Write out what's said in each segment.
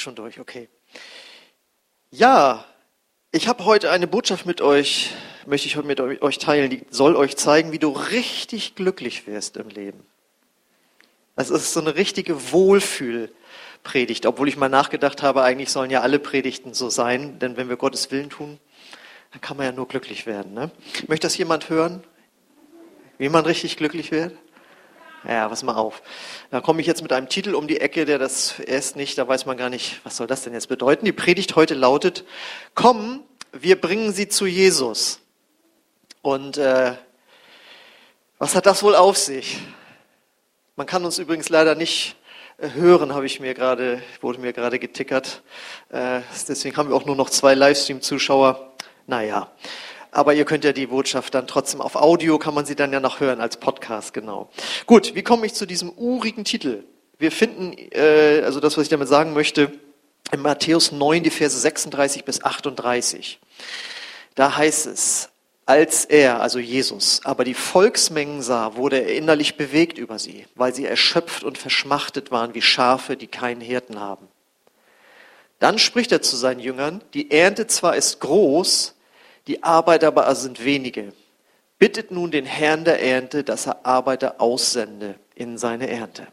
schon durch, okay. Ja, ich habe heute eine Botschaft mit euch, möchte ich heute mit euch teilen, die soll euch zeigen, wie du richtig glücklich wirst im Leben. Das ist so eine richtige Wohlfühlpredigt, obwohl ich mal nachgedacht habe, eigentlich sollen ja alle Predigten so sein, denn wenn wir Gottes Willen tun, dann kann man ja nur glücklich werden. Ne? Möchte das jemand hören? Wie man richtig glücklich wird? Ja, pass mal auf. Da komme ich jetzt mit einem Titel um die Ecke, der das erst nicht, da weiß man gar nicht, was soll das denn jetzt bedeuten. Die Predigt heute lautet, komm, wir bringen sie zu Jesus. Und äh, was hat das wohl auf sich? Man kann uns übrigens leider nicht äh, hören, habe ich mir gerade, wurde mir gerade getickert. Äh, deswegen haben wir auch nur noch zwei Livestream-Zuschauer. Naja, aber ihr könnt ja die Botschaft dann trotzdem auf Audio, kann man sie dann ja noch hören als Podcast, genau. Gut, wie komme ich zu diesem urigen Titel? Wir finden, äh, also das, was ich damit sagen möchte, in Matthäus 9, die Verse 36 bis 38. Da heißt es, als er, also Jesus, aber die Volksmengen sah, wurde er innerlich bewegt über sie, weil sie erschöpft und verschmachtet waren wie Schafe, die keinen Hirten haben. Dann spricht er zu seinen Jüngern, die Ernte zwar ist groß, die Arbeiter aber sind wenige. Bittet nun den Herrn der Ernte, dass er Arbeiter aussende in seine Ernte.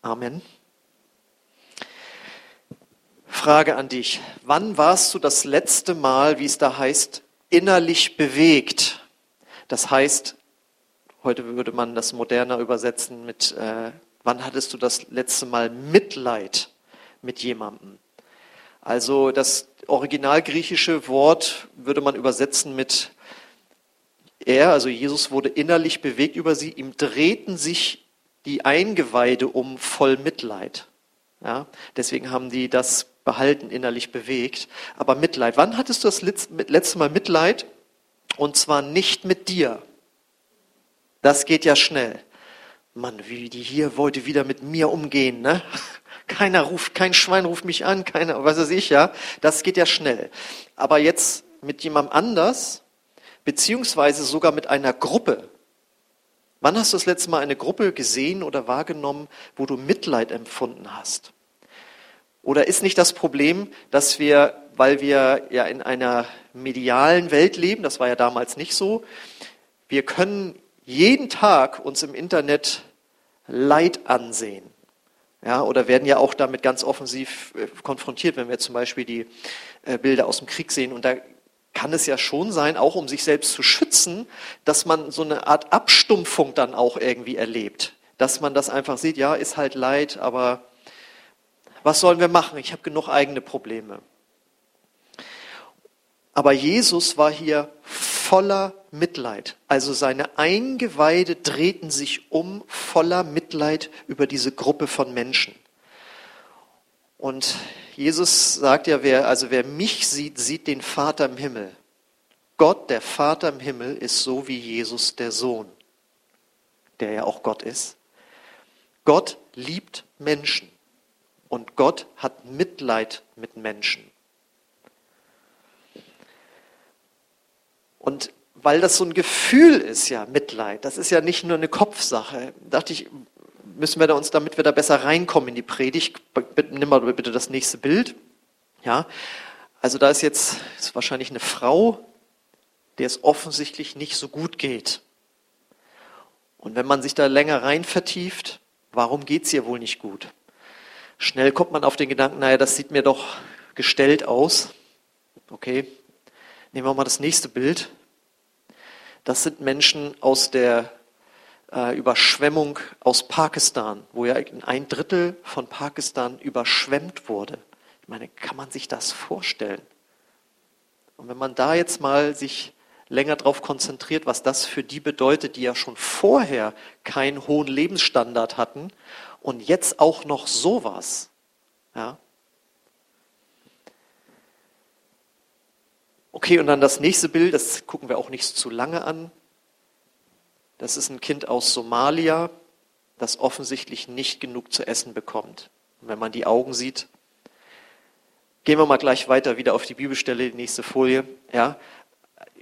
Amen. Frage an dich. Wann warst du das letzte Mal, wie es da heißt, innerlich bewegt? Das heißt, heute würde man das moderner übersetzen mit, äh, wann hattest du das letzte Mal Mitleid mit jemandem? Also das originalgriechische Wort würde man übersetzen mit er, also Jesus wurde innerlich bewegt über sie, ihm drehten sich die Eingeweide um voll Mitleid. Ja, deswegen haben die das behalten, innerlich bewegt. Aber Mitleid, wann hattest du das letzte Mal Mitleid? Und zwar nicht mit dir. Das geht ja schnell. Mann, wie die hier wollte wieder mit mir umgehen, ne? Keiner ruft, kein Schwein ruft mich an, keiner, was weiß ich, ja. Das geht ja schnell. Aber jetzt mit jemandem anders, beziehungsweise sogar mit einer Gruppe. Wann hast du das letzte Mal eine Gruppe gesehen oder wahrgenommen, wo du Mitleid empfunden hast? Oder ist nicht das Problem, dass wir, weil wir ja in einer medialen Welt leben, das war ja damals nicht so, wir können jeden Tag uns im Internet Leid ansehen. Ja, oder werden ja auch damit ganz offensiv äh, konfrontiert, wenn wir zum Beispiel die äh, Bilder aus dem Krieg sehen. Und da kann es ja schon sein, auch um sich selbst zu schützen, dass man so eine Art Abstumpfung dann auch irgendwie erlebt. Dass man das einfach sieht, ja, ist halt Leid, aber was sollen wir machen? Ich habe genug eigene Probleme. Aber Jesus war hier voller Mitleid. Also seine Eingeweide drehten sich um voller Mitleid über diese Gruppe von Menschen. Und Jesus sagt ja, wer, also wer mich sieht, sieht den Vater im Himmel. Gott, der Vater im Himmel, ist so wie Jesus, der Sohn, der ja auch Gott ist. Gott liebt Menschen und Gott hat Mitleid mit Menschen. Und weil das so ein Gefühl ist, ja, Mitleid, das ist ja nicht nur eine Kopfsache, dachte ich, müssen wir da uns, damit wir da besser reinkommen in die Predigt, nimm mal bitte das nächste Bild. Ja, also da ist jetzt ist wahrscheinlich eine Frau, der es offensichtlich nicht so gut geht. Und wenn man sich da länger rein vertieft, warum geht es ihr wohl nicht gut? Schnell kommt man auf den Gedanken, naja, das sieht mir doch gestellt aus. Okay, Nehmen wir mal das nächste Bild. Das sind Menschen aus der äh, Überschwemmung aus Pakistan, wo ja ein Drittel von Pakistan überschwemmt wurde. Ich meine, kann man sich das vorstellen? Und wenn man da jetzt mal sich länger darauf konzentriert, was das für die bedeutet, die ja schon vorher keinen hohen Lebensstandard hatten und jetzt auch noch sowas, ja, Okay, und dann das nächste Bild, das gucken wir auch nicht zu lange an. Das ist ein Kind aus Somalia, das offensichtlich nicht genug zu essen bekommt. Und wenn man die Augen sieht, gehen wir mal gleich weiter wieder auf die Bibelstelle, die nächste Folie. Ja,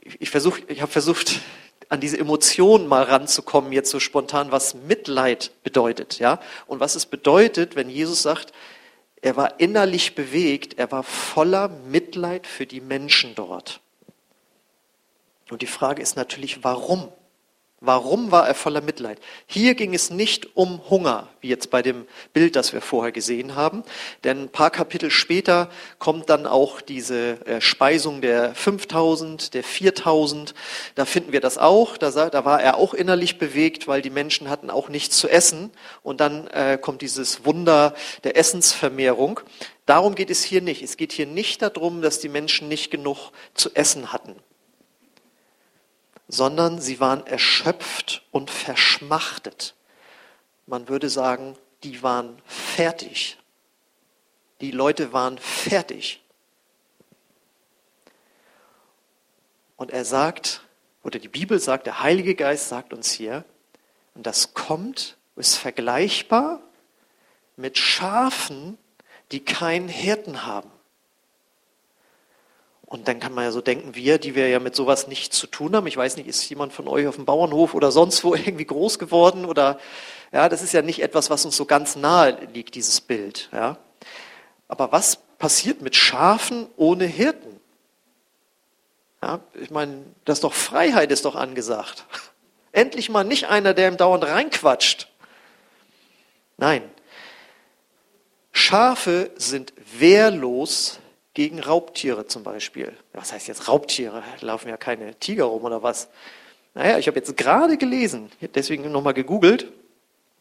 ich versuche, ich habe versucht, an diese Emotionen mal ranzukommen, jetzt so spontan, was Mitleid bedeutet, ja, und was es bedeutet, wenn Jesus sagt, Er war innerlich bewegt, er war voller Mitleid für die Menschen dort. Und die Frage ist natürlich, warum? Warum war er voller Mitleid? Hier ging es nicht um Hunger, wie jetzt bei dem Bild, das wir vorher gesehen haben. Denn ein paar Kapitel später kommt dann auch diese äh, Speisung der 5000, der 4000. Da finden wir das auch. Da, war er auch innerlich bewegt, weil die Menschen hatten auch nichts zu essen. Und dann äh, kommt dieses Wunder der Essensvermehrung. Darum geht es hier nicht. Es geht hier nicht darum, dass die Menschen nicht genug zu essen hatten sondern sie waren erschöpft und verschmachtet. Man würde sagen, die waren fertig. Die Leute waren fertig. Und er sagt, oder die Bibel sagt, der Heilige Geist sagt uns hier, und das kommt, ist vergleichbar mit Schafen, die keinen Hirten haben. Und dann kann man ja so denken, wir, die wir ja mit sowas nichts zu tun haben. Ich weiß nicht, ist jemand von euch auf dem Bauernhof oder sonst wo irgendwie groß geworden oder, ja, das ist ja nicht etwas, was uns so ganz nahe liegt, dieses Bild, ja. Aber was passiert mit Schafen ohne Hirten? Ja, ich meine, das ist doch Freiheit ist doch angesagt. Endlich mal nicht einer, der im dauernd reinquatscht. Nein. Schafe sind wehrlos gegen Raubtiere zum Beispiel. Was heißt jetzt Raubtiere? Laufen ja keine Tiger rum oder was? Naja, ich habe jetzt gerade gelesen, deswegen nochmal gegoogelt,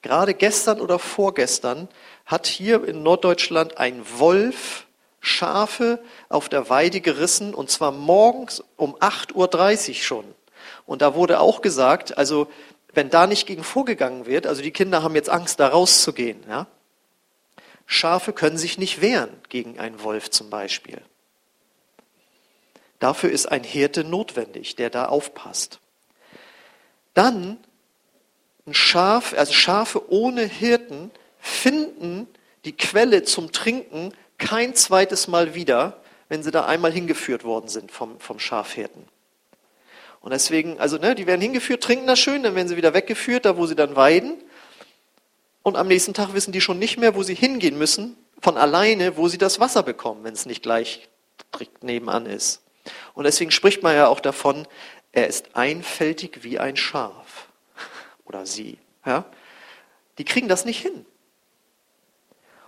gerade gestern oder vorgestern hat hier in Norddeutschland ein Wolf Schafe auf der Weide gerissen und zwar morgens um 8.30 Uhr schon. Und da wurde auch gesagt, also wenn da nicht gegen vorgegangen wird, also die Kinder haben jetzt Angst, da rauszugehen, ja, Schafe können sich nicht wehren gegen einen Wolf zum Beispiel. Dafür ist ein Hirte notwendig, der da aufpasst. Dann ein Schaf, also Schafe ohne Hirten finden die Quelle zum Trinken kein zweites Mal wieder, wenn sie da einmal hingeführt worden sind vom, vom Schafhirten. Und deswegen, also ne, die werden hingeführt, trinken das schön, dann werden sie wieder weggeführt, da wo sie dann weiden und am nächsten Tag wissen die schon nicht mehr, wo sie hingehen müssen, von alleine, wo sie das Wasser bekommen, wenn es nicht gleich direkt nebenan ist. Und deswegen spricht man ja auch davon, er ist einfältig wie ein Schaf. Oder sie. Ja? Die kriegen das nicht hin.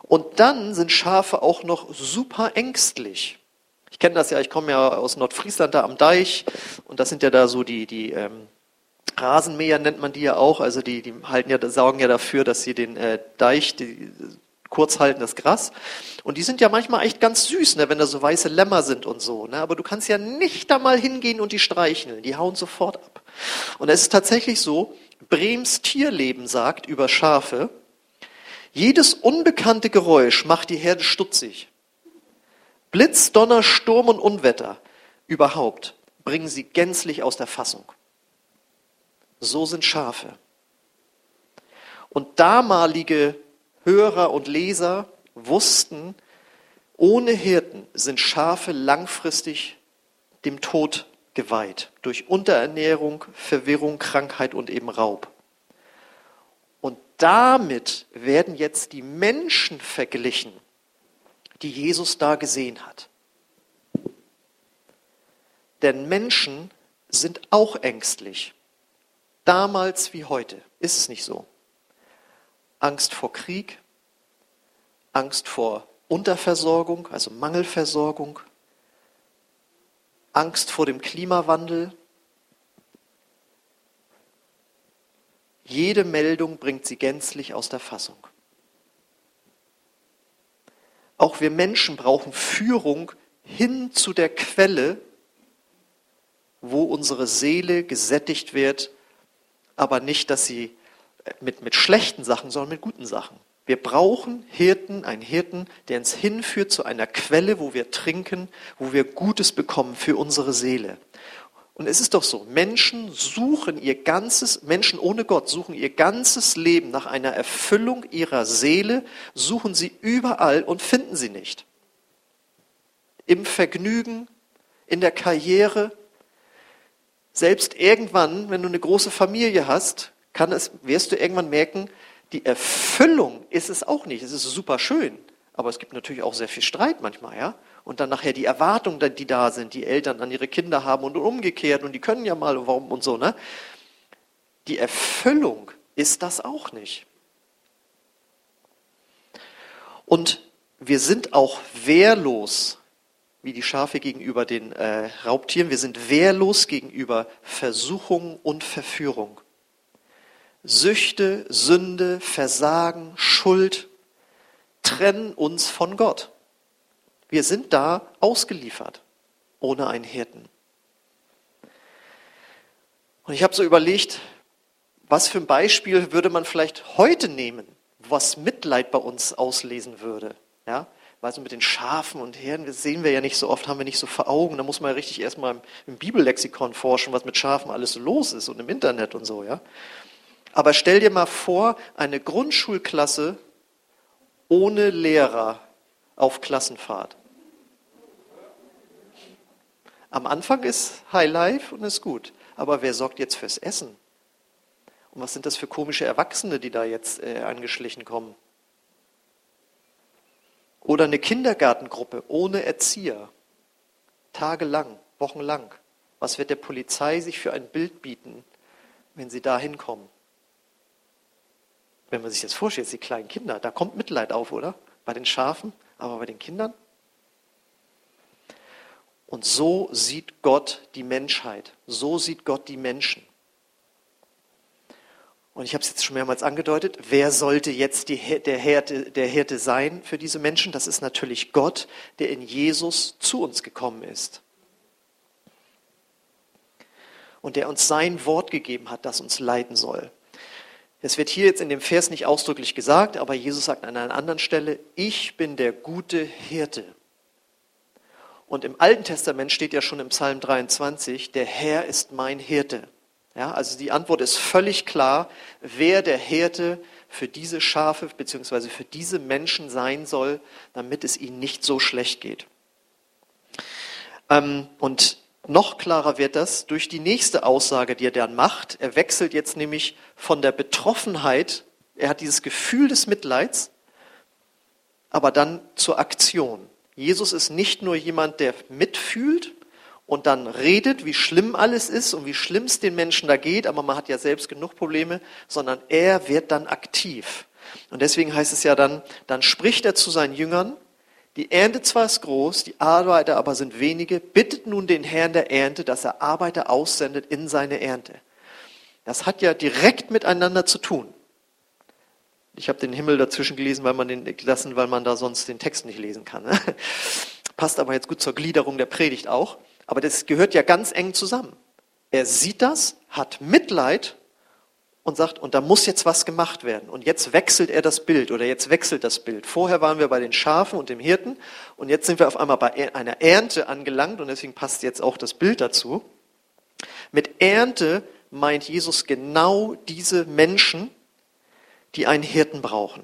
Und dann sind Schafe auch noch super ängstlich. Ich kenne das ja, ich komme ja aus Nordfriesland da am Deich und das sind ja da so die, die ähm, Rasenmäher nennt man die ja auch, also die, die halten ja, sorgen ja dafür, dass sie den äh, Deich, die, kurz halten das Gras. Und die sind ja manchmal echt ganz süß, ne, wenn da so weiße Lämmer sind und so. Ne? Aber du kannst ja nicht da mal hingehen und die streicheln. Die hauen sofort ab. Und es ist tatsächlich so, Brems Tierleben sagt über Schafe, jedes unbekannte Geräusch macht die Herde stutzig. Blitz, Donner, Sturm und Unwetter überhaupt bringen sie gänzlich aus der Fassung. So sind Schafe. Und damalige Hörer und Leser wussten, ohne Hirten sind Schafe langfristig dem Tod geweiht, durch Unterernährung, Verwirrung, Krankheit und eben Raub. Und damit werden jetzt die Menschen verglichen, die Jesus da gesehen hat. Denn Menschen sind auch ängstlich damals wie heute. Ist es nicht so? Angst vor Krieg, Angst vor Unterversorgung, also Mangelversorgung, Angst vor dem Klimawandel. Jede Meldung bringt sie gänzlich aus der Fassung. Auch wir Menschen brauchen Führung hin zu der Quelle, wo unsere Seele gesättigt wird aber nicht, dass sie äh, mit, mit schlechten Sachen, sondern mit guten Sachen. Wir brauchen Hirten, einen Hirten, der uns hinführt zu einer Quelle, wo wir trinken, wo wir Gutes bekommen für unsere Seele. Und es ist doch so, Menschen suchen ihr ganzes, Menschen ohne Gott suchen ihr ganzes Leben nach einer Erfüllung ihrer Seele, suchen sie überall und finden sie nicht. Im Vergnügen, in der Karriere, selbst irgendwann, wenn du eine große Familie hast, kann es, wirst du irgendwann merken, die Erfüllung ist es auch nicht. Es ist super schön, Aber es gibt natürlich auch sehr viel Streit manchmal, ja. Und dann nachher die Erwartungen, die da sind, die Eltern an ihre Kinder haben und umgekehrt und die können ja mal warum und so, ne? Die Erfüllung ist das auch nicht. Und wir sind auch wehrlos, wie die Schafe gegenüber den äh, Raubtieren, wir sind wehrlos gegenüber Versuchung und Verführung. Süchte, Sünde, Versagen, Schuld trennen uns von Gott. Wir sind da ausgeliefert, ohne einen Hirten. Und ich habe so überlegt, was für ein Beispiel würde man vielleicht heute nehmen, was Mitleid bei uns auslesen würde? Ja, weil so mit den Schafen und Herden, das sehen wir ja nicht so oft, haben wir nicht so vor Augen. Da muss man ja richtig erstmal im, im Bibellexikon forschen, was mit Schafen alles so los ist und im Internet und so, ja. Aber stell dir mal vor, eine Grundschulklasse ohne Lehrer auf Klassenfahrt. Am Anfang ist High Life und ist gut. Aber wer sorgt jetzt fürs Essen? Und was sind das für komische Erwachsene, die da jetzt äh, angeschlichen kommen? Oder eine Kindergartengruppe ohne Erzieher. Tagelang, wochenlang. Was wird der Polizei sich für ein Bild bieten, wenn sie da hinkommen? Wenn man sich das vorstellt, die kleinen Kinder, da kommt Mitleid auf, oder? Bei den Schafen, aber bei den Kindern? Und so sieht Gott die Menschheit. So sieht Gott die Menschen. Und ich habe es jetzt schon mehrmals angedeutet, wer sollte jetzt die, der, Hirte, der Hirte sein für diese Menschen? Das ist natürlich Gott, der in Jesus zu uns gekommen ist. Und der uns sein Wort gegeben hat, das uns leiten soll. Es wird hier jetzt in dem Vers nicht ausdrücklich gesagt, aber Jesus sagt an einer anderen Stelle, ich bin der gute Hirte. Und im Alten Testament steht ja schon im Psalm 23, der Herr ist mein Hirte. Ja, also die Antwort ist völlig klar, wer der Hirte für diese Schafe bzw. für diese Menschen sein soll, damit es ihnen nicht so schlecht geht. Ähm, und noch klarer wird das durch die nächste Aussage, die er dann macht. Er wechselt jetzt nämlich von der Betroffenheit, er hat dieses Gefühl des Mitleids, aber dann zur Aktion. Jesus ist nicht nur jemand, der mitfühlt, und dann redet, wie schlimm alles ist und wie schlimm es den Menschen da geht, aber man hat ja selbst genug Probleme, sondern er wird dann aktiv. Und deswegen heißt es ja dann, dann spricht er zu seinen Jüngern, die Ernte zwar ist groß, die Arbeiter aber sind wenige, bittet nun den Herrn der Ernte, dass er Arbeiter aussendet in seine Ernte. Das hat ja direkt miteinander zu tun. Ich habe den Himmel dazwischen gelesen, weil man den gelassen, weil man da sonst den Text nicht lesen kann. Ne? Passt aber jetzt gut zur Gliederung der Predigt auch. Aber das gehört ja ganz eng zusammen. Er sieht das, hat Mitleid und sagt, und da muss jetzt was gemacht werden. Und jetzt wechselt er das Bild oder jetzt wechselt das Bild. Vorher waren wir bei den Schafen und dem Hirten und jetzt sind wir auf einmal bei einer Ernte angelangt und deswegen passt jetzt auch das Bild dazu. Mit Ernte meint Jesus genau diese Menschen, die einen Hirten brauchen.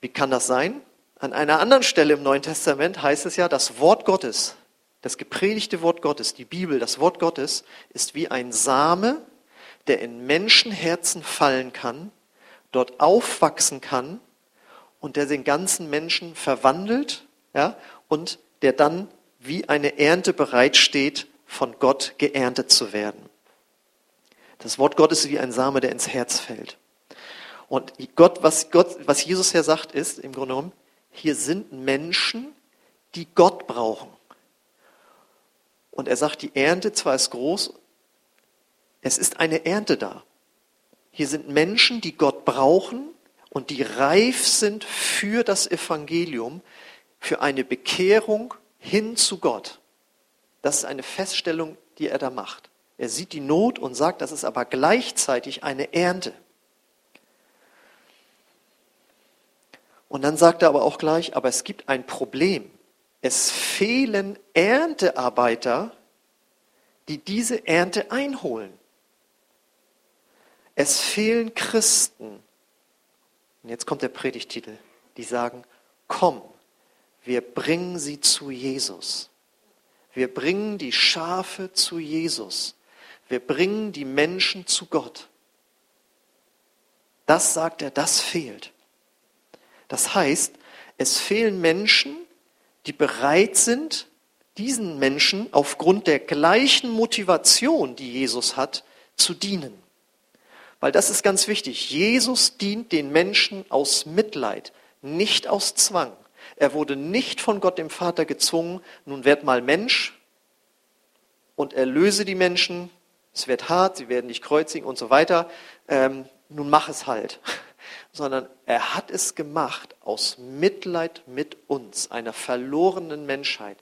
Wie kann das sein? An einer anderen Stelle im Neuen Testament heißt es ja, das Wort Gottes, das gepredigte Wort Gottes, die Bibel, das Wort Gottes ist wie ein Same, der in Menschenherzen fallen kann, dort aufwachsen kann und der den ganzen Menschen verwandelt ja, und der dann wie eine Ernte bereitsteht, von Gott geerntet zu werden. Das Wort Gottes ist wie ein Same, der ins Herz fällt. Und Gott, was, Gott, was Jesus hier sagt, ist im Grunde genommen, hier sind Menschen, die Gott brauchen. Und er sagt, die Ernte zwar ist groß, es ist eine Ernte da. Hier sind Menschen, die Gott brauchen und die reif sind für das Evangelium, für eine Bekehrung hin zu Gott. Das ist eine Feststellung, die er da macht. Er sieht die Not und sagt, das ist aber gleichzeitig eine Ernte. Und dann sagt er aber auch gleich, aber es gibt ein Problem. Es fehlen Erntearbeiter, die diese Ernte einholen. Es fehlen Christen. Und jetzt kommt der Predigtitel. Die sagen, komm, wir bringen sie zu Jesus. Wir bringen die Schafe zu Jesus. Wir bringen die Menschen zu Gott. Das sagt er, das fehlt. Das heißt, es fehlen Menschen, die bereit sind, diesen Menschen aufgrund der gleichen Motivation, die Jesus hat, zu dienen. Weil das ist ganz wichtig. Jesus dient den Menschen aus Mitleid, nicht aus Zwang. Er wurde nicht von Gott dem Vater gezwungen, nun werd mal Mensch und erlöse die Menschen. Es wird hart, sie werden dich kreuzigen und so weiter. Ähm, nun mach es halt. Sondern er hat es gemacht aus Mitleid mit uns, einer verlorenen Menschheit.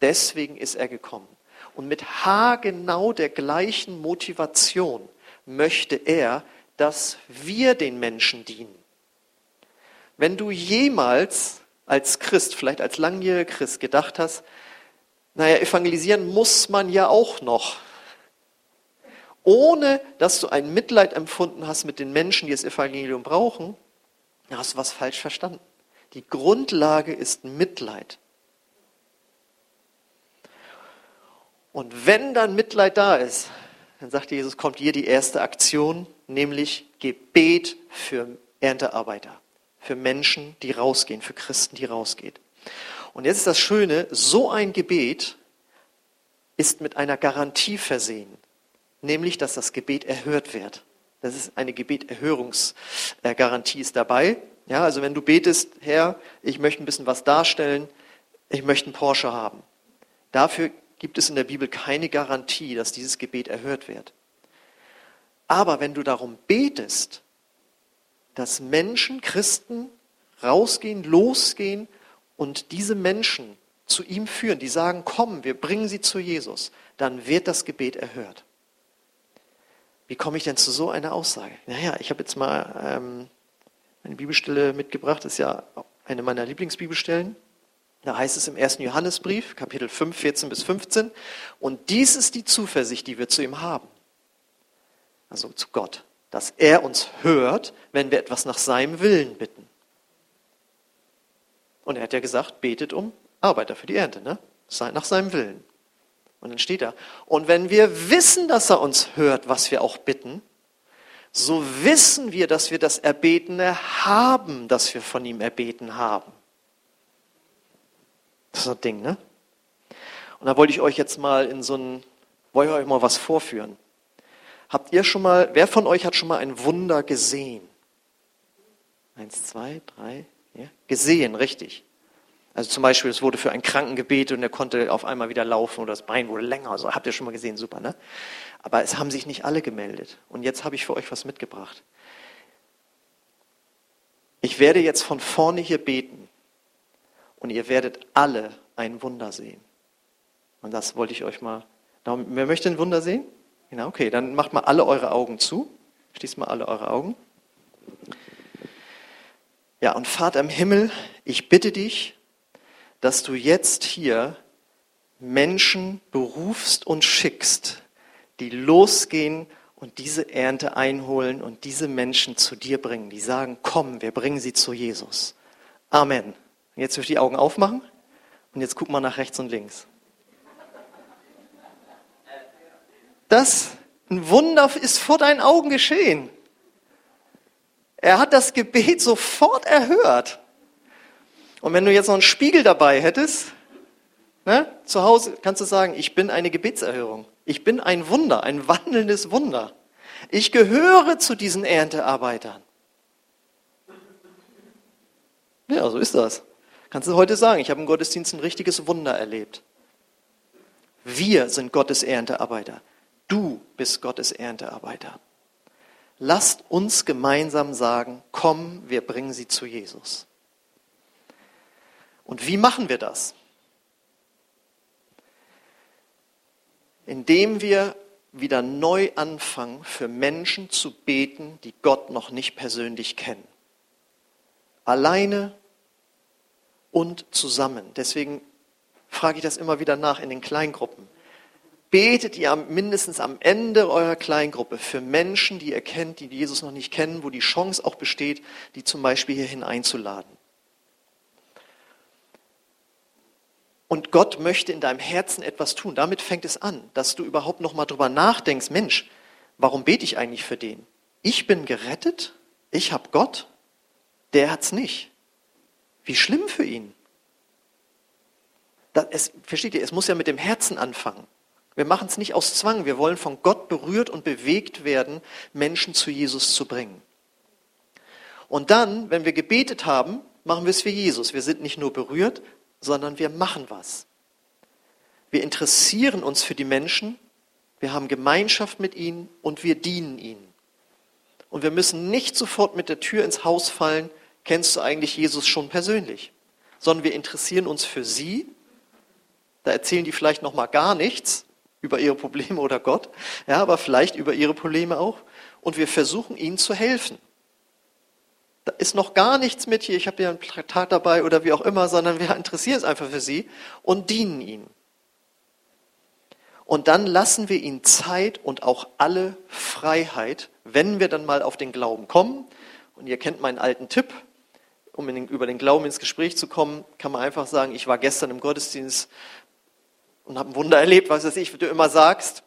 Deswegen ist er gekommen. Und mit haargenau der gleichen Motivation möchte er, dass wir den Menschen dienen. Wenn du jemals als Christ, vielleicht als langjähriger Christ gedacht hast, naja, evangelisieren muss man ja auch noch, ohne dass du ein Mitleid empfunden hast mit den Menschen, die das Evangelium brauchen, dann hast du was falsch verstanden. Die Grundlage ist Mitleid. Und wenn dann Mitleid da ist, dann sagt Jesus, kommt hier die erste Aktion, nämlich Gebet für Erntearbeiter, für Menschen, die rausgehen, für Christen, die rausgehen. Und jetzt ist das Schöne, so ein Gebet ist mit einer Garantie versehen, nämlich dass das Gebet erhört wird. Das ist eine Gebeterhörungsgarantie ist dabei. Ja, also wenn du betest, Herr, ich möchte ein bisschen was darstellen, ich möchte einen Porsche haben. Dafür gibt es in der Bibel keine Garantie, dass dieses Gebet erhört wird. Aber wenn du darum betest, dass Menschen, Christen rausgehen, losgehen und diese Menschen zu ihm führen, die sagen, komm, wir bringen sie zu Jesus, dann wird das Gebet erhört. Wie komme ich denn zu so einer Aussage? Naja, ich habe jetzt mal ähm, eine Bibelstelle mitgebracht, das ist ja eine meiner Lieblingsbibelstellen. Da heißt es im ersten Johannesbrief, Kapitel 5, 14 bis 15, und dies ist die Zuversicht, die wir zu ihm haben. Also zu Gott, dass er uns hört, wenn wir etwas nach seinem Willen bitten. Und er hat ja gesagt, betet um Arbeiter für die Ernte, ne? Nach seinem Willen. Und dann steht da, und wenn wir wissen, dass er uns hört, was wir auch bitten, so wissen wir, dass wir das Erbetene haben, das wir von ihm erbeten haben. Das ist ein Ding, ne? Und da wollte ich euch jetzt mal in so ein, wollte ich euch mal was vorführen. Habt ihr schon mal, wer von euch hat schon mal ein Wunder gesehen? Eins, zwei, drei, ja? Gesehen, richtig. Also zum Beispiel, es wurde für einen Kranken gebetet und er konnte auf einmal wieder laufen oder das Bein wurde länger. Also habt ihr schon mal gesehen, super, ne? Aber es haben sich nicht alle gemeldet. Und jetzt habe ich für euch was mitgebracht. Ich werde jetzt von vorne hier beten und ihr werdet alle ein Wunder sehen. Und das wollte ich euch mal. Wer möchte ein Wunder sehen? Genau, okay, dann macht mal alle eure Augen zu. Schließt mal alle eure Augen. Ja, und Vater im Himmel, ich bitte dich, dass du jetzt hier Menschen berufst und schickst, die losgehen und diese Ernte einholen und diese Menschen zu dir bringen, die sagen, komm, wir bringen sie zu Jesus. Amen. Jetzt dürft ihr die Augen aufmachen und jetzt guck mal nach rechts und links. Das, ein Wunder ist vor deinen Augen geschehen. Er hat das Gebet sofort erhört. Und wenn du jetzt noch einen Spiegel dabei hättest, ne, zu Hause kannst du sagen, ich bin eine Gebetserhörung. Ich bin ein Wunder, ein wandelndes Wunder. Ich gehöre zu diesen Erntearbeitern. Ja, so ist das. Kannst du heute sagen, ich habe im Gottesdienst ein richtiges Wunder erlebt. Wir sind Gottes Erntearbeiter. Du bist Gottes Erntearbeiter. Lasst uns gemeinsam sagen, komm, wir bringen sie zu Jesus. Und wie machen wir das? Indem wir wieder neu anfangen, für Menschen zu beten, die Gott noch nicht persönlich kennen. Alleine und zusammen. Deswegen frage ich das immer wieder nach in den Kleingruppen. Betet ihr mindestens am Ende eurer Kleingruppe für Menschen, die ihr kennt, die Jesus noch nicht kennen, wo die Chance auch besteht, die zum Beispiel hierhin einzuladen. Und Gott möchte in deinem Herzen etwas tun. Damit fängt es an, dass du überhaupt noch mal drüber nachdenkst, Mensch, warum bete ich eigentlich für den? Ich bin gerettet, ich habe Gott, der hat's nicht. Wie schlimm für ihn. Das, es, versteht ihr, es muss ja mit dem Herzen anfangen. Wir machen es nicht aus Zwang. Wir wollen von Gott berührt und bewegt werden, Menschen zu Jesus zu bringen. Und dann, wenn wir gebetet haben, machen wir es für Jesus. Wir sind nicht nur berührt, sondern wir machen was. Wir interessieren uns für die Menschen, wir haben Gemeinschaft mit ihnen und wir dienen ihnen. Und wir müssen nicht sofort mit der Tür ins Haus fallen, kennst du eigentlich Jesus schon persönlich, sondern wir interessieren uns für sie. Da erzählen die vielleicht noch mal gar nichts über ihre Probleme oder Gott, ja, aber vielleicht über ihre Probleme auch. Und wir versuchen ihnen zu helfen. Da ist noch gar nichts mit hier, ich habe ja ein Plakat dabei oder wie auch immer, sondern wir interessieren uns einfach für sie und dienen ihnen. Und dann lassen wir ihnen Zeit und auch alle Freiheit, wenn wir dann mal auf den Glauben kommen. Und ihr kennt meinen alten Tipp, um den, über den Glauben ins Gespräch zu kommen, kann man einfach sagen, ich war gestern im Gottesdienst und habe ein Wunder erlebt, was weiß ich, wie du immer sagst.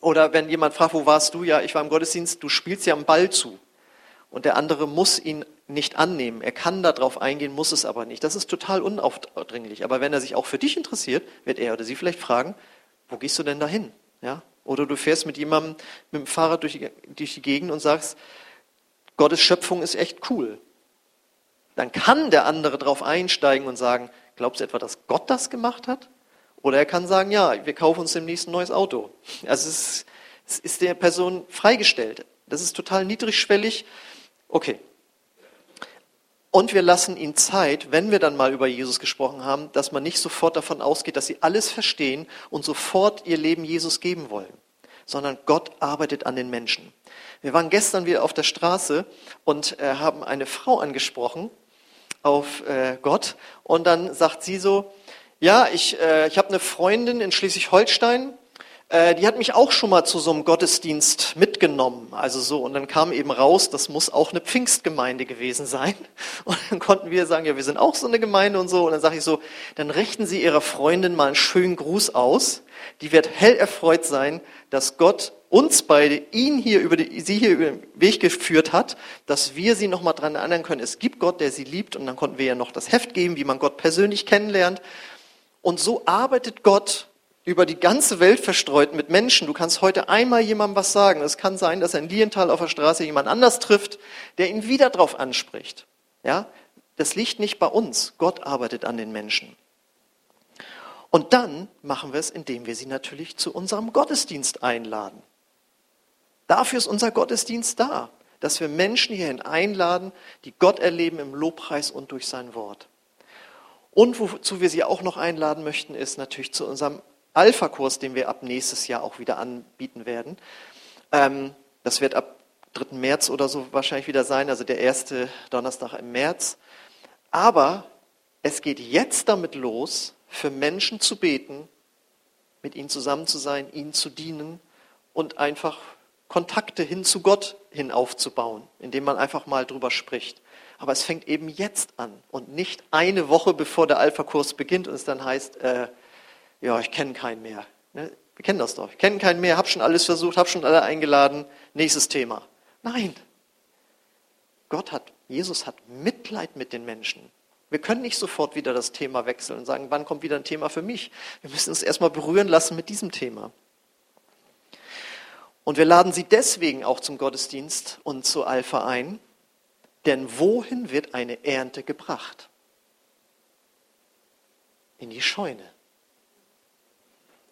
Oder wenn jemand fragt, wo warst du? Ja, ich war im Gottesdienst, du spielst ja am Ball zu. Und der andere muss ihn nicht annehmen. Er kann darauf eingehen, muss es aber nicht. Das ist total unaufdringlich. Aber wenn er sich auch für dich interessiert, wird er oder sie vielleicht fragen, wo gehst du denn dahin? Ja? Oder du fährst mit jemandem mit dem Fahrrad durch die, durch die Gegend und sagst, Gottes Schöpfung ist echt cool. Dann kann der andere darauf einsteigen und sagen, glaubst du etwa, dass Gott das gemacht hat? Oder er kann sagen, ja, wir kaufen uns demnächst ein neues Auto. Also es ist, es ist der Person freigestellt. Das ist total niedrigschwellig. Okay, und wir lassen ihnen Zeit, wenn wir dann mal über Jesus gesprochen haben, dass man nicht sofort davon ausgeht, dass sie alles verstehen und sofort ihr Leben Jesus geben wollen, sondern Gott arbeitet an den Menschen. Wir waren gestern wieder auf der Straße und äh, haben eine Frau angesprochen auf äh, Gott und dann sagt sie so, ja, ich, äh, ich habe eine Freundin in Schleswig-Holstein, äh, die hat mich auch schon mal zu so einem Gottesdienst mitgenommen. Also so, und dann kam eben raus, das muss auch eine Pfingstgemeinde gewesen sein. Und dann konnten wir sagen, ja, wir sind auch so eine Gemeinde und so. Und dann sage ich so, dann richten Sie Ihrer Freundin mal einen schönen Gruß aus. Die wird hell erfreut sein, dass Gott uns beide, ihn hier über die, sie hier über den Weg geführt hat, dass wir sie nochmal dran erinnern können, es gibt Gott, der sie liebt. Und dann konnten wir ja noch das Heft geben, wie man Gott persönlich kennenlernt. Und so arbeitet Gott über die ganze Welt verstreut mit Menschen. Du kannst heute einmal jemandem was sagen. Es kann sein, dass er in Lienthal auf der Straße jemand anders trifft, der ihn wieder darauf anspricht. Ja, das liegt nicht bei uns. Gott arbeitet an den Menschen. Und dann machen wir es, indem wir sie natürlich zu unserem Gottesdienst einladen. Dafür ist unser Gottesdienst da, dass wir Menschen hierhin einladen, die Gott erleben im Lobpreis und durch sein Wort. Und wozu wir sie auch noch einladen möchten, ist natürlich zu unserem Alpha-Kurs, den wir ab nächstes Jahr auch wieder anbieten werden. Ähm, das wird ab 3. März oder so wahrscheinlich wieder sein, also der erste Donnerstag im März. Aber es geht jetzt damit los, für Menschen zu beten, mit ihnen zusammen zu sein, ihnen zu dienen und einfach Kontakte hin zu Gott hin aufzubauen, indem man einfach mal drüber spricht. Aber es fängt eben jetzt an und nicht eine Woche bevor der Alpha-Kurs beginnt und es dann heißt, äh, ja, ich kenne keinen mehr. Ne? Wir kennen das doch. Ich kenne keinen mehr, habe schon alles versucht, habe schon alle eingeladen. Nächstes Thema. Nein. Gott hat, Jesus hat Mitleid mit den Menschen. Wir können nicht sofort wieder das Thema wechseln und sagen, wann kommt wieder ein Thema für mich? Wir müssen uns erstmal berühren lassen mit diesem Thema. Und wir laden Sie deswegen auch zum Gottesdienst und zu Alpha ein, denn wohin wird eine Ernte gebracht? In die Scheune.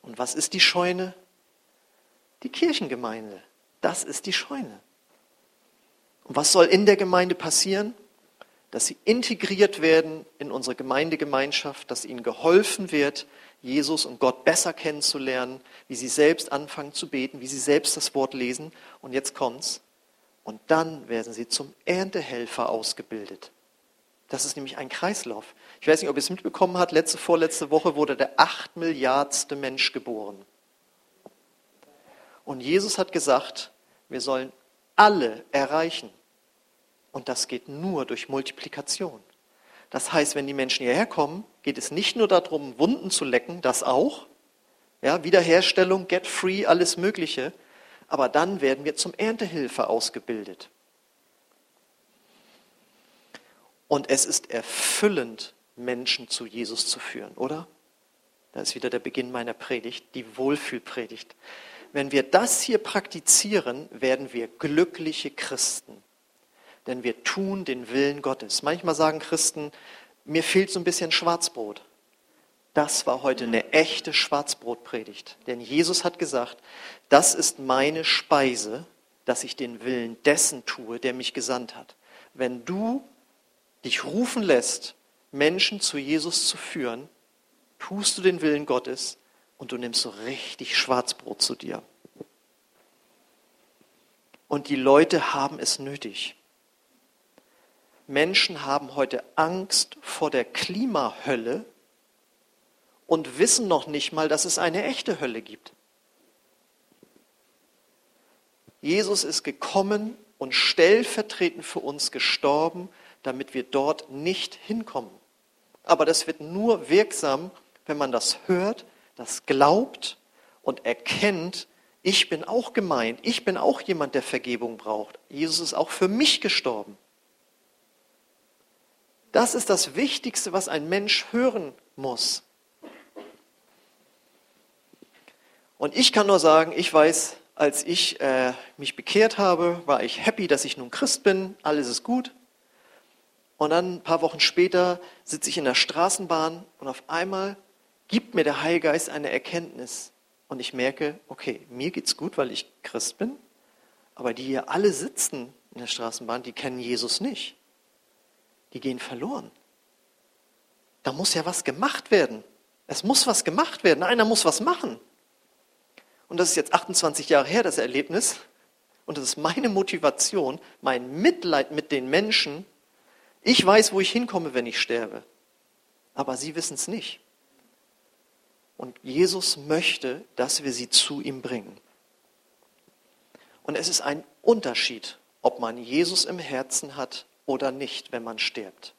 Und was ist die Scheune? Die Kirchengemeinde. Das ist die Scheune. Und was soll in der Gemeinde passieren? Dass sie integriert werden in unsere Gemeindegemeinschaft, dass ihnen geholfen wird, Jesus und Gott besser kennenzulernen, wie sie selbst anfangen zu beten, wie sie selbst das Wort lesen. Und jetzt kommt's. Und dann werden sie zum Erntehelfer ausgebildet. Das ist nämlich ein Kreislauf. Ich weiß nicht, ob ihr es mitbekommen habt, letzte, vorletzte Woche wurde der acht Milliardste Mensch geboren. Und Jesus hat gesagt, wir sollen alle erreichen. Und das geht nur durch Multiplikation. Das heißt, wenn die Menschen hierher kommen, geht es nicht nur darum, Wunden zu lecken, das auch, ja, Wiederherstellung, get free, alles Mögliche, aber dann werden wir zum Erntehilfe ausgebildet. Und es ist erfüllend, Menschen zu Jesus zu führen, oder? Da ist wieder der Beginn meiner Predigt, die Wohlfühlpredigt. Wenn wir das hier praktizieren, werden wir glückliche Christen. Denn wir tun den Willen Gottes. Manchmal sagen Christen, mir fehlt so ein bisschen Schwarzbrot. Das war heute eine echte Schwarzbrotpredigt. Denn Jesus hat gesagt, das ist meine Speise, dass ich den Willen dessen tue, der mich gesandt hat. Wenn du dich rufen lässt, Menschen zu Jesus zu führen, tust du den Willen Gottes und du nimmst so richtig Schwarzbrot zu dir. Und die Leute haben es nötig. Menschen haben heute Angst vor der Klimahölle und wissen noch nicht mal, dass es eine echte Hölle gibt. Jesus ist gekommen und stellvertretend für uns gestorben, damit wir dort nicht hinkommen. Aber das wird nur wirksam, wenn man das hört, das glaubt und erkennt, ich bin auch gemeint, ich bin auch jemand, der Vergebung braucht. Jesus ist auch für mich gestorben. Das ist das Wichtigste, was ein Mensch hören muss. Und ich kann nur sagen, ich weiß, als ich äh, mich bekehrt habe, war ich happy, dass ich nun Christ bin, alles ist gut. Und dann ein paar Wochen später sitze ich in der Straßenbahn und auf einmal gibt mir der Heilgeist eine Erkenntnis. Und ich merke, okay, mir geht's gut, weil ich Christ bin, aber die hier alle sitzen in der Straßenbahn, die kennen Jesus nicht. Die gehen verloren. Da muss ja was gemacht werden. Es muss was gemacht werden. Einer muss was machen. Und das ist jetzt 28 Jahre her, das Erlebnis. Und das ist meine Motivation, mein Mitleid mit den Menschen. Ich weiß, wo ich hinkomme, wenn ich sterbe. Aber sie wissen es nicht. Und Jesus möchte, dass wir sie zu ihm bringen. Und es ist ein Unterschied, ob man Jesus im Herzen hat oder nicht, wenn man stirbt.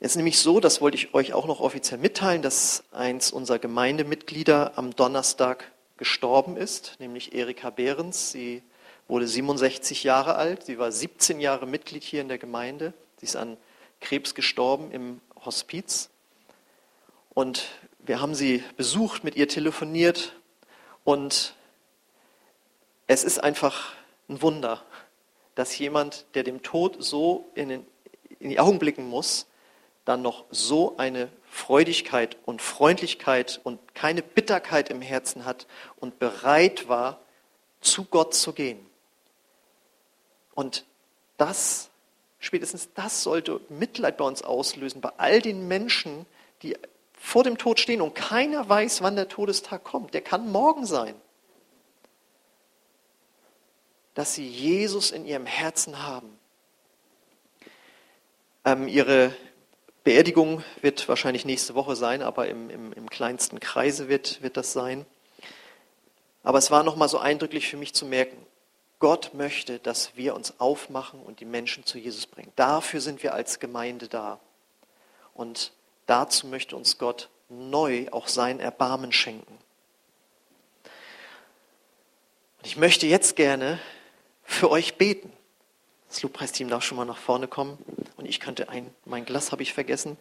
Es ist nämlich so, das wollte ich euch auch noch offiziell mitteilen, dass eins unserer Gemeindemitglieder am Donnerstag gestorben ist, nämlich Erika Behrens. Sie wurde 67 Jahre alt. Sie war 17 Jahre Mitglied hier in der Gemeinde. Sie ist an Krebs gestorben im Hospiz. Und wir haben sie besucht, mit ihr telefoniert. Und es ist einfach ein Wunder, dass jemand, der dem Tod so in, den, in die Augen blicken muss, dann noch so eine Freudigkeit und Freundlichkeit und keine Bitterkeit im Herzen hat und bereit war, zu Gott zu gehen. Und das, spätestens das sollte Mitleid bei uns auslösen, bei all den Menschen, die vor dem Tod stehen und keiner weiß, wann der Todestag kommt. Der kann morgen sein. Dass sie Jesus in ihrem Herzen haben. Ähm, ihre Beerdigung wird wahrscheinlich nächste Woche sein, aber im, im, im kleinsten Kreise wird, wird das sein. Aber es war nochmal so eindrücklich für mich zu merken, Gott möchte, dass wir uns aufmachen und die Menschen zu Jesus bringen. Dafür sind wir als Gemeinde da. Und dazu möchte uns Gott neu auch sein Erbarmen schenken. Und ich möchte jetzt gerne für euch beten. Das Lobpreisteam darf schon mal nach vorne kommen. Und ich könnte ein, mein Glas habe ich vergessen,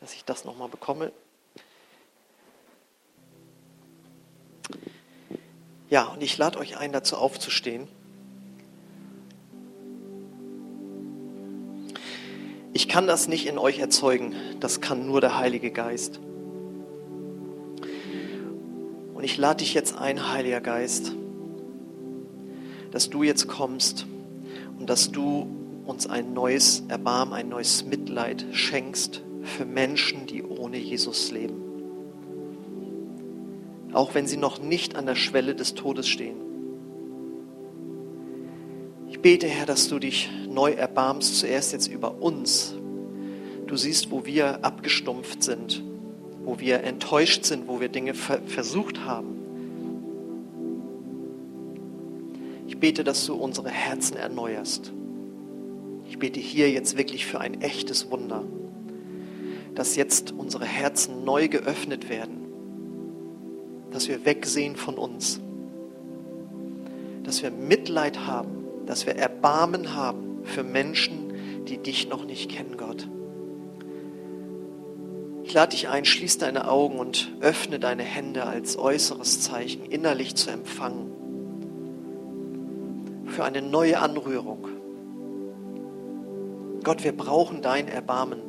dass ich das nochmal bekomme. Ja, und ich lade euch ein, dazu aufzustehen. Ich kann das nicht in euch erzeugen, das kann nur der Heilige Geist. Und ich lade dich jetzt ein, Heiliger Geist, dass du jetzt kommst und dass du uns ein neues Erbarmen, ein neues Mitleid schenkst für Menschen, die ohne Jesus leben. Auch wenn sie noch nicht an der Schwelle des Todes stehen. Ich bete, Herr, dass du dich neu erbarmst, zuerst jetzt über uns. Du siehst, wo wir abgestumpft sind, wo wir enttäuscht sind, wo wir Dinge ver versucht haben. Ich bete, dass du unsere Herzen erneuerst. Ich bete hier jetzt wirklich für ein echtes Wunder, dass jetzt unsere Herzen neu geöffnet werden, dass wir wegsehen von uns, dass wir Mitleid haben, dass wir Erbarmen haben für Menschen, die dich noch nicht kennen, Gott. Ich lade dich ein, schließ deine Augen und öffne deine Hände als äußeres Zeichen, innerlich zu empfangen. Für eine neue Anrührung. Gott, wir brauchen dein Erbarmen.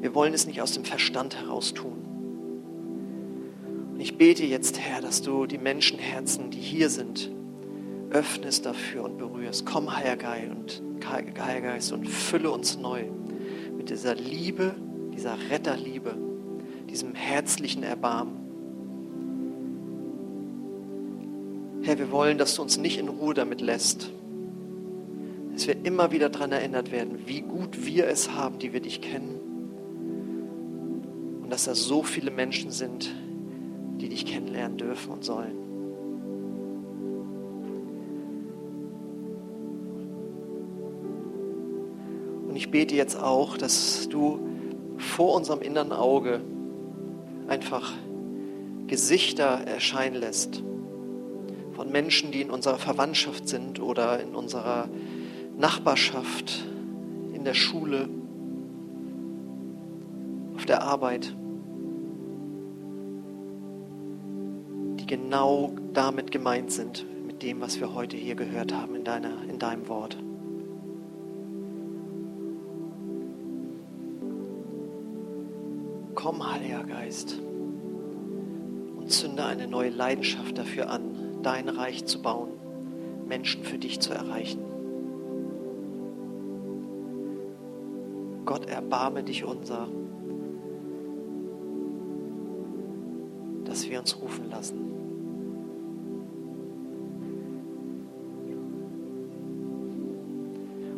Wir wollen es nicht aus dem Verstand heraus tun. Und ich bete jetzt, Herr, dass du die Menschenherzen, die hier sind, öffnest dafür und berührst. Komm, Heiliger Geist, und, Heiliger und fülle uns neu mit dieser Liebe, dieser Retterliebe, diesem herzlichen Erbarmen. Herr, wir wollen, dass du uns nicht in Ruhe damit lässt, dass wir immer wieder daran erinnert werden, wie gut wir es haben, die wir dich kennen. Und dass da so viele Menschen sind, die dich kennenlernen dürfen und sollen. Und ich bete jetzt auch, dass du vor unserem inneren Auge einfach Gesichter erscheinen lässt von Menschen, die in unserer Verwandtschaft sind oder in unserer Nachbarschaft, in der Schule, auf der Arbeit, die genau damit gemeint sind, mit dem, was wir heute hier gehört haben in, deiner, in deinem Wort. Komm, Heiliger Geist, und zünde eine neue Leidenschaft dafür an, dein Reich zu bauen, Menschen für dich zu erreichen. Gott, erbarme dich unser, wir uns rufen lassen.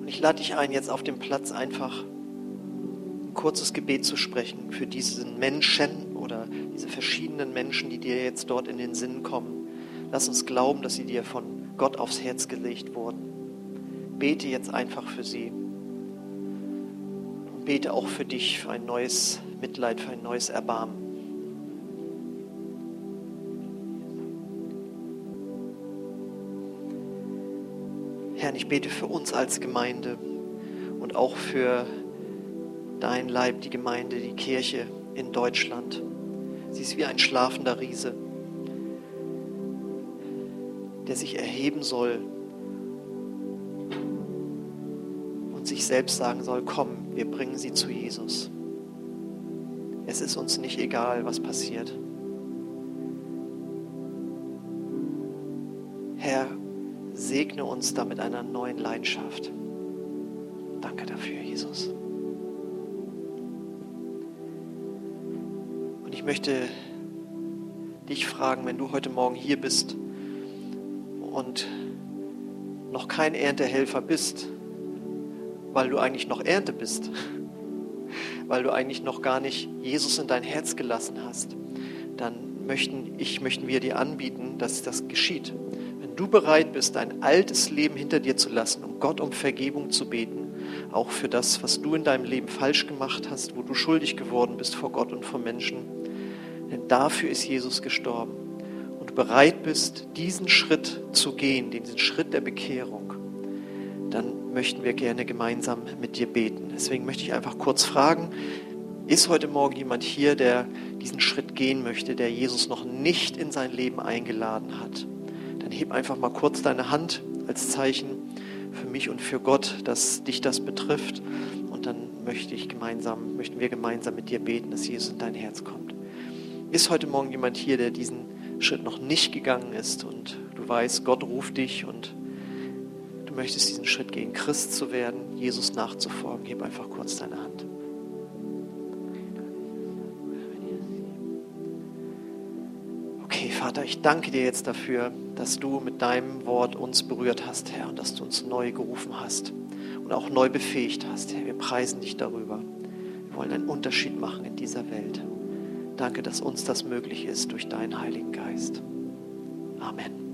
Und ich lade dich ein, jetzt auf dem Platz einfach kurzes Gebet zu sprechen für diesen Menschen oder diese verschiedenen Menschen, die dir jetzt dort in den Sinn kommen. Lass uns glauben, dass sie dir von Gott aufs Herz gelegt wurden. Bete jetzt einfach für sie. Bete auch für dich, für ein neues Mitleid, für ein neues Erbarmen. Ich bete für uns als Gemeinde und auch für dein Leib, die Gemeinde, die Kirche in Deutschland. Sie ist wie ein schlafender Riese, der sich erheben soll und sich selbst sagen soll, komm, wir bringen sie zu Jesus. Es ist uns nicht egal, was passiert. Segne uns da mit einer neuen Leidenschaft. Danke dafür, Jesus. möchte dich fragen, wenn du heute Morgen hier bist und noch kein Erntehelfer bist, weil du eigentlich noch Ernte bist, weil du eigentlich noch gar nicht Jesus in dein Herz gelassen hast, dann möchten, ich, möchten wir dir anbieten, dass das geschieht. Du bereit bist, dein altes Leben hinter dir zu lassen, um Gott um Vergebung zu beten, auch für das, was du in deinem Leben falsch gemacht hast, wo du schuldig geworden bist vor Gott und vor Menschen, denn dafür ist Jesus gestorben. Und du bereit bist, diesen Schritt zu gehen, diesen Schritt der Bekehrung, dann möchten wir gerne gemeinsam mit dir beten. Deswegen möchte ich einfach kurz fragen, ist heute Morgen jemand hier, der diesen Schritt gehen möchte, der Jesus noch nicht in sein Leben eingeladen hat? Dann heb einfach mal kurz deine Hand als Zeichen für mich und für Gott, dass dich das betrifft. Und dann möchte ich gemeinsam, möchten wir gemeinsam mit dir beten, dass Jesus in dein Herz kommt. Ist heute Morgen jemand hier, der diesen Schritt noch nicht gegangen ist und du weißt, Gott ruft dich und du möchtest diesen Schritt gehen, Christ zu werden, Jesus nachzufolgen? Heb einfach kurz deine Hand. Vater, ich danke dir jetzt dafür, dass du mit deinem Wort uns berührt hast, Herr, und dass du uns neu gerufen hast und auch neu befähigt hast, Herr. Wir preisen dich darüber. Wir wollen einen Unterschied machen in dieser Welt. Danke, dass uns das möglich ist durch deinen Heiligen Geist. Amen.